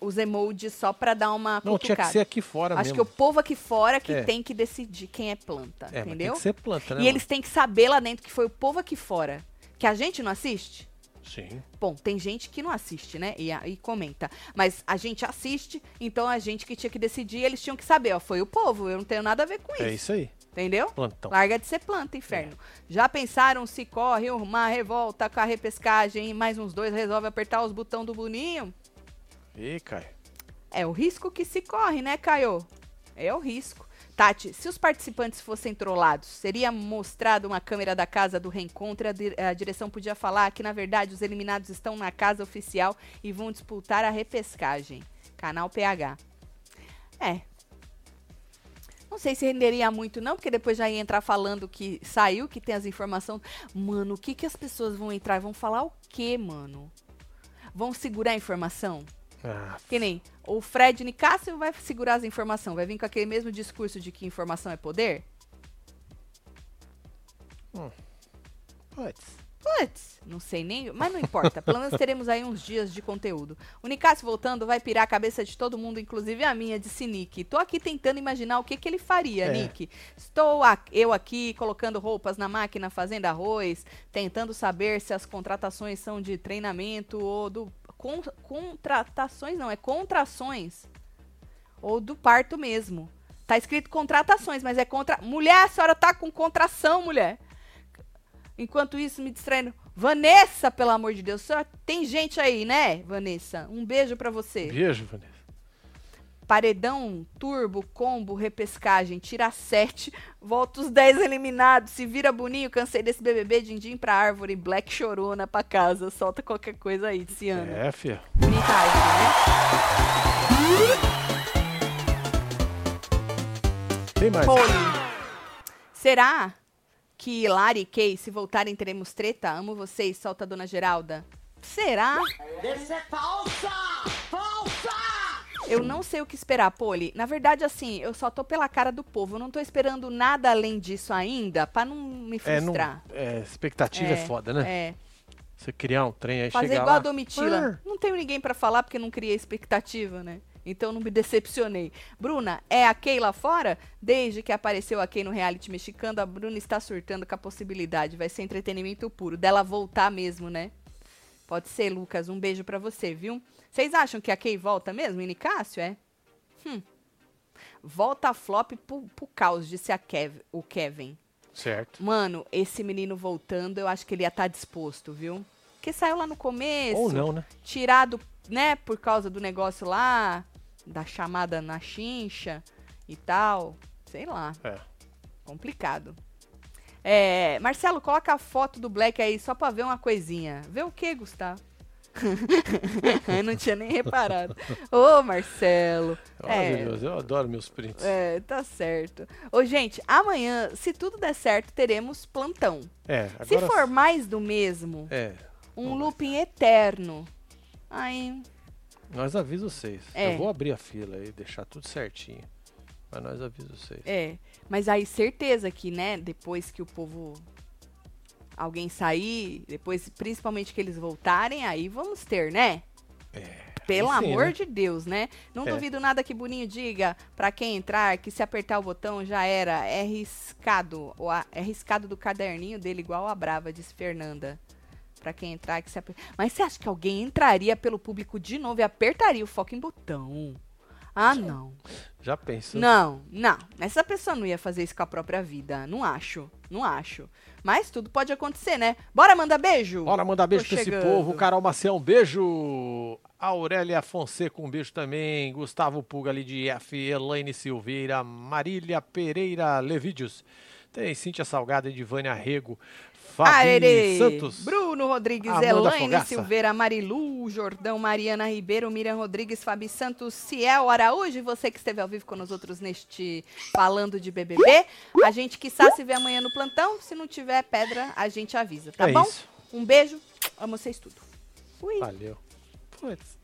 os emojis só para dar uma
Não, tinha que ser aqui fora
Acho
mesmo.
que o povo aqui fora que
É.
tem que decidir quem é planta,
É, mas tem
entendeu?
que ser planta, né?
E eles têm que saber lá dentro que foi o povo aqui fora. Que a gente não assiste?
Sim.
Bom, tem gente que não assiste, né? E, e comenta. Mas a gente assiste, então a gente que tinha que decidir, eles tinham que saber, ó, foi o povo, eu não tenho nada a ver com isso.
É isso aí.
Entendeu?
Plantão.
Larga de ser planta, inferno. Já pensaram se corre uma revolta com a repescagem e mais uns dois resolve apertar os botões do Boninho?
Ih, Caio.
É o risco que se corre, né, Caio? É o risco. Tati, se os participantes fossem trollados, seria mostrado uma câmera da casa do reencontro e a, a direção podia falar que, na verdade, os eliminados estão na casa oficial e vão disputar a repescagem. Canal PH. É. Não sei se renderia muito, não, porque depois já ia entrar falando que saiu, que tem as informações. Mano, o que, que as pessoas vão entrar? Vão falar o quê, mano? Vão segurar a informação?
Ah,
Que nem o Fred Nicásio vai segurar as informações, vai vir com aquele mesmo discurso de que informação é poder?
putz.
Putz, não sei nem, mas não importa. Pelo menos teremos aí uns dias de conteúdo. O Nicásio voltando vai pirar a cabeça de todo mundo, inclusive a minha, disse Nick. Tô aqui tentando imaginar o que, que ele faria,
É.
Nick. Estou a- eu aqui colocando roupas na máquina, fazendo arroz, tentando saber se as contratações são de treinamento ou do. Con- contratações não, é contrações. Ou do parto mesmo. Tá escrito contratações, mas é contra. Mulher, a senhora tá com contração, mulher. Enquanto isso, me distraindo. Vanessa, pelo amor de Deus. Só tem gente aí, né, Vanessa? Um beijo pra você.
Beijo, Vanessa.
Paredão, turbo, combo, repescagem, tira 7, volta os 10 eliminados, se vira boninho, cansei desse BBB, din-din pra árvore, black chorona pra casa, solta qualquer coisa aí, Ciano.
É, fia.
Bonita árvore,
Tem mais.
né? Poli. Será que Lari e Kay, se voltarem, teremos treta? Amo vocês, solta a dona Geralda. Será?
Isso é! Falsa!
Eu não sei o que esperar, Poli. Na verdade, assim, eu só tô pela cara do povo. Eu não tô esperando nada além disso ainda, pra não me
É, não,
frustrar.
é, expectativa é, foda, né?
É.
Você criar um trem aí
Fazer
chegar
igual
lá.
a Domitila.
Ah.
Não tenho ninguém pra falar porque não criei expectativa, né? Então não me decepcionei. Bruna, é a Kay lá fora? Desde que apareceu a Kay no reality mexicano, a Bruna está surtando com a possibilidade. Vai ser entretenimento puro. Dela voltar mesmo, né? Pode ser, Lucas. Um beijo pra você, viu? Vocês acham que a Kay volta mesmo, Nicásio? É? Hum. Volta a flop pro, pro caos, disse a Kev, o Kevin.
Certo.
Mano, esse menino voltando, eu acho que ele ia estar disposto, viu? Porque saiu lá no começo.
Ou não, né?
Tirado, né, por causa do negócio lá, da chamada na chincha e tal. Sei lá.
É.
Complicado. É, Marcelo, coloca a foto do Black aí só pra ver uma coisinha. Vê o que, Gustavo? Eu [LAUGHS] não tinha nem reparado. Ô, Marcelo. É,
Maravilhoso. Eu adoro meus prints.
é, tá certo. Ô, gente, amanhã, se tudo der certo, teremos plantão.
É,
Se
agora.
for mais do mesmo,
É,
um looping eterno. Aí,
nós avisa vocês.
É.
Eu vou abrir a fila aí, deixar tudo certinho. Mas nós avisa vocês.
é. Mas aí, certeza que, né, depois que o povo. Alguém sair, depois, principalmente que eles voltarem, aí vamos ter, né? Pelo
aí sim,
amor
né?
de Deus, né? Não
É.
duvido nada que Boninho diga pra quem entrar que se apertar o botão já era. É riscado. Ou é riscado do caderninho dele, igual a Brava, disse Fernanda. Pra quem entrar que se apertar. Mas você acha que alguém entraria pelo público de novo e apertaria o foco em botão? Ah, não.
Já pensou?
Não, não. Essa pessoa não ia fazer isso com a própria vida. Não acho. Não acho. Mas tudo pode acontecer, né? Bora mandar beijo?
Bora mandar beijo
Tô
pra esse
chegando.
povo. Carol Maciel, um beijo. Aurélia Fonseca, um beijo também. Gustavo Puga ali de F. Elaine Silveira. Marília Pereira Levídios. Tem Cíntia Salgado, Edivânia Rego. Fabi
Arerê,
Santos.
Bruno Rodrigues,
Amanda
Elaine
Fogaça.
Silveira, Marilu, Jordão, Mariana Ribeiro, Miriam Rodrigues, Fabi Santos, Ciel Araújo e você que esteve ao vivo com nós outros neste Falando de BBB. A gente quiçá se vê amanhã no plantão. Se não tiver pedra, a gente avisa, tá
é
bom?
isso.
Um beijo, amo vocês tudo. Fui.
Valeu. Putz.